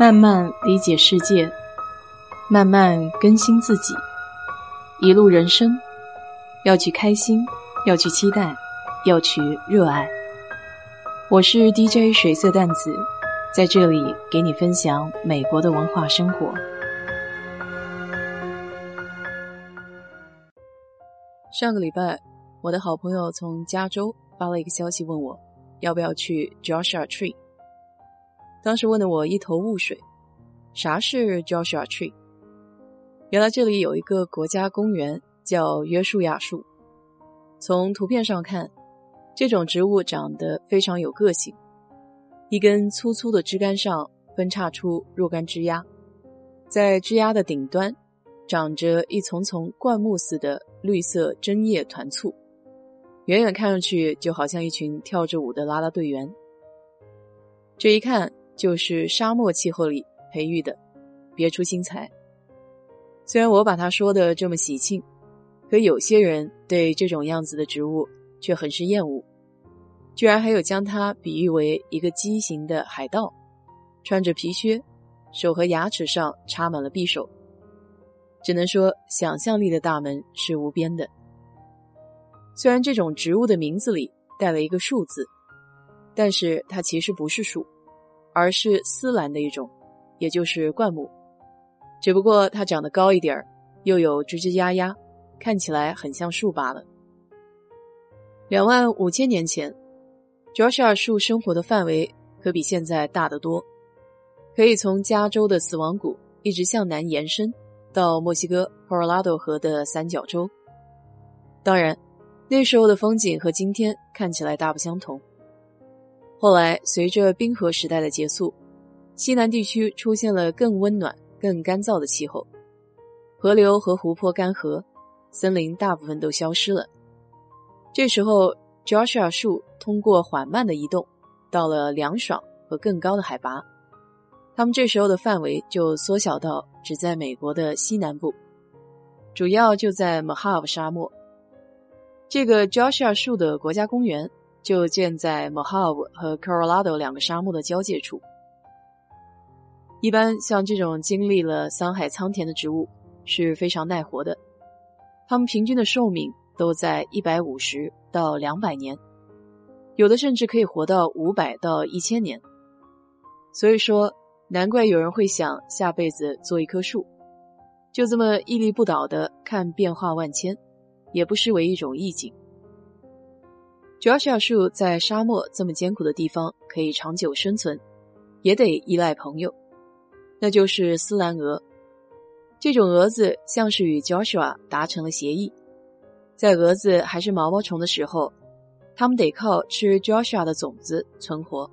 慢慢理解世界，慢慢更新自己。一路人生，要去开心，要去期待，要去热爱。我是 DJ 水色淡子，在这里给你分享美国的文化生活。上个礼拜，我的好朋友从加州发了一个消息，问我要不要去 Joshua Tree。当时问的我一头雾水，啥是 Joshua Tree？原来这里有一个国家公园叫约书亚树。从图片上看，这种植物长得非常有个性，一根粗粗的枝干上分叉出若干枝丫，在枝丫的顶端长着一丛丛灌木似的绿色针叶团簇，远远看上去就好像一群跳着舞的啦啦队员。这一看。就是沙漠气候里培育的，别出心裁。虽然我把它说的这么喜庆，可有些人对这种样子的植物却很是厌恶，居然还有将它比喻为一个畸形的海盗，穿着皮靴，手和牙齿上插满了匕首。只能说，想象力的大门是无边的。虽然这种植物的名字里带了一个树字，但是它其实不是树。而是丝兰的一种，也就是灌木，只不过它长得高一点儿，又有枝枝丫丫，看起来很像树罢了。两万五千年前，Joshua 树生活的范围可比现在大得多，可以从加州的死亡谷一直向南延伸到墨西哥 Colorado 河的三角洲。当然，那时候的风景和今天看起来大不相同。后来，随着冰河时代的结束，西南地区出现了更温暖、更干燥的气候，河流和湖泊干涸，森林大部分都消失了。这时候，Joshua 树通过缓慢的移动，到了凉爽和更高的海拔，它们这时候的范围就缩小到只在美国的西南部，主要就在 Mojave 沙漠。这个 Joshua 树的国家公园。就建在 Mojave 和 Colorado 两个沙漠的交界处。一般像这种经历了桑海苍田的植物是非常耐活的，它们平均的寿命都在一百五十到两百年，有的甚至可以活到五百到一千年。所以说，难怪有人会想下辈子做一棵树，就这么屹立不倒的看变化万千，也不失为一种意境。Joshua 树在沙漠这么艰苦的地方可以长久生存，也得依赖朋友，那就是斯兰蛾。这种蛾子像是与 Joshua 达成了协议，在蛾子还是毛毛虫的时候，它们得靠吃 Joshua 的种子存活。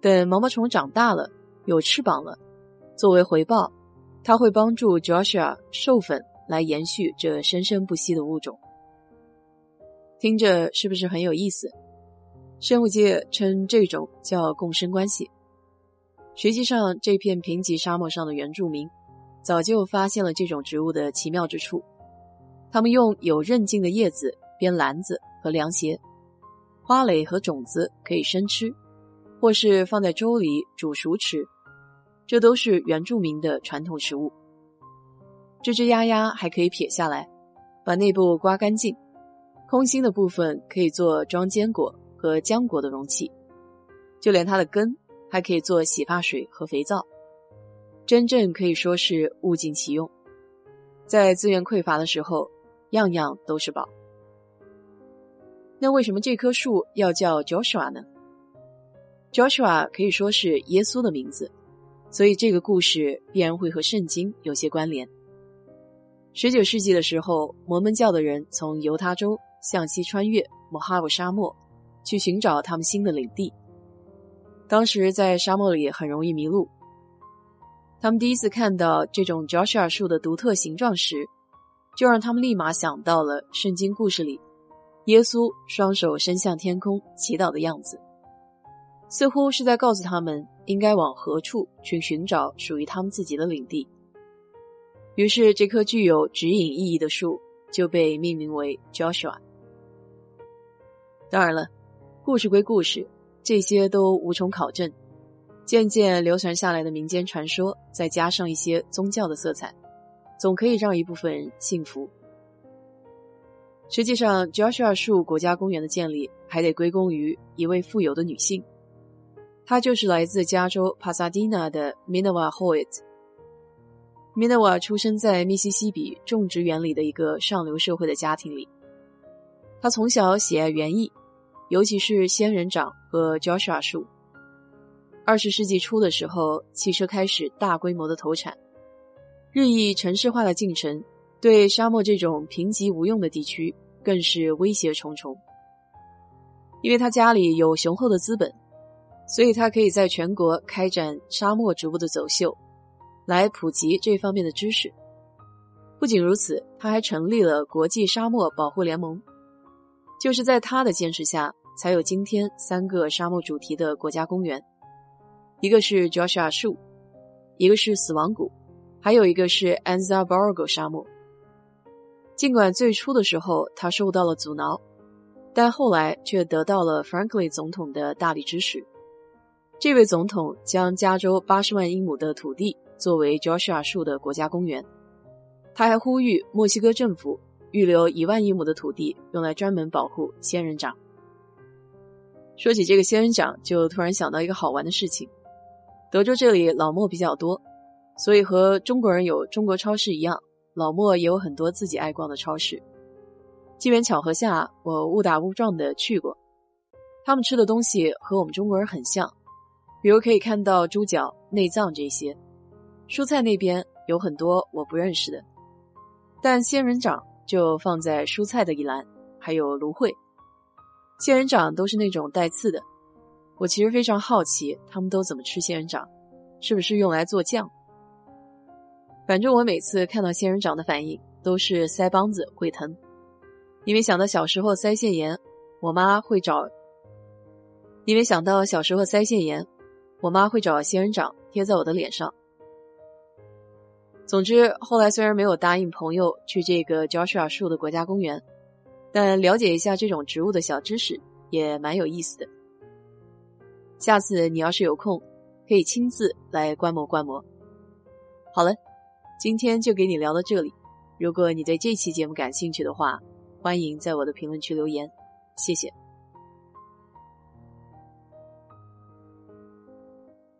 等毛毛虫长大了，有翅膀了，作为回报，它会帮助 Joshua 授粉来延续这生生不息的物种。听着是不是很有意思？生物界称这种叫共生关系。实际上，这片贫瘠沙漠上的原住民早就发现了这种植物的奇妙之处。他们用有韧劲的叶子编篮子和凉鞋，花蕾和种子可以生吃，或是放在粥里煮熟吃，这都是原住民的传统食物。吱吱呀呀还可以撇下来，把内部刮干净。空心的部分可以做装坚果和浆果的容器，就连它的根还可以做洗发水和肥皂，真正可以说是物尽其用。在资源匮乏的时候，样样都是宝。那为什么这棵树要叫 Joshua 呢？Joshua 可以说是耶稣的名字，所以这个故事必然会和圣经有些关联。十九世纪的时候，摩门教的人从犹他州。向西穿越莫哈布沙漠，去寻找他们新的领地。当时在沙漠里很容易迷路。他们第一次看到这种 Joshua 树的独特形状时，就让他们立马想到了圣经故事里耶稣双手伸向天空祈祷的样子，似乎是在告诉他们应该往何处去寻找属于他们自己的领地。于是，这棵具有指引意义的树就被命名为 Joshua。当然了，故事归故事，这些都无从考证。渐渐流传下来的民间传说，再加上一些宗教的色彩，总可以让一部分人信服。实际上，Joshua 树国家公园的建立还得归功于一位富有的女性，她就是来自加州帕萨迪纳的 Minerva Hoyt。Minerva 出生在密西西比种植园里的一个上流社会的家庭里，她从小喜爱园艺，尤其是仙人掌和 Joshua 树。二十世纪初的时候，汽车开始大规模的投产，日益城市化的进程对沙漠这种贫瘠无用的地区更是威胁重重。因为他家里有雄厚的资本，所以他可以在全国开展沙漠植物的走秀，来普及这方面的知识。不仅如此，他还成立了国际沙漠保护联盟。就是在他的坚持下，才有今天三个沙漠主题的国家公园。一个是 Joshua 树，一个是死亡谷，还有一个是 Anza Borgo 沙漠。尽管最初的时候他受到了阻挠，但后来却得到了 Franklin 总统的大力支持。这位总统将加州八十万英亩的土地作为 Joshua 树的国家公园。他还呼吁墨西哥政府预留一万英亩的土地，用来专门保护仙人掌。说起这个仙人掌，就突然想到一个好玩的事情。德州这里老莫比较多，所以和中国人有中国超市一样，老莫也有很多自己爱逛的超市。机缘巧合下，我误打误撞的去过。他们吃的东西和我们中国人很像，比如可以看到猪脚、内脏这些。蔬菜那边有很多我不认识的，但仙人掌就放在蔬菜的一栏，还有芦荟。仙人掌都是那种带刺的。我其实非常好奇，他们都怎么吃仙人掌，是不是用来做酱？反正我每次看到仙人掌的反应都是腮帮子会疼，因为想到小时候腮腺炎，我妈会找，因为想到小时候腮腺炎，我妈会找仙人掌贴在我的脸上。总之，后来虽然没有答应朋友去这个 Joshua 树的国家公园，但了解一下这种植物的小知识也蛮有意思的。下次你要是有空，可以亲自来观摩观摩。好了，今天就给你聊到这里。如果你对这期节目感兴趣的话，欢迎在我的评论区留言，谢谢。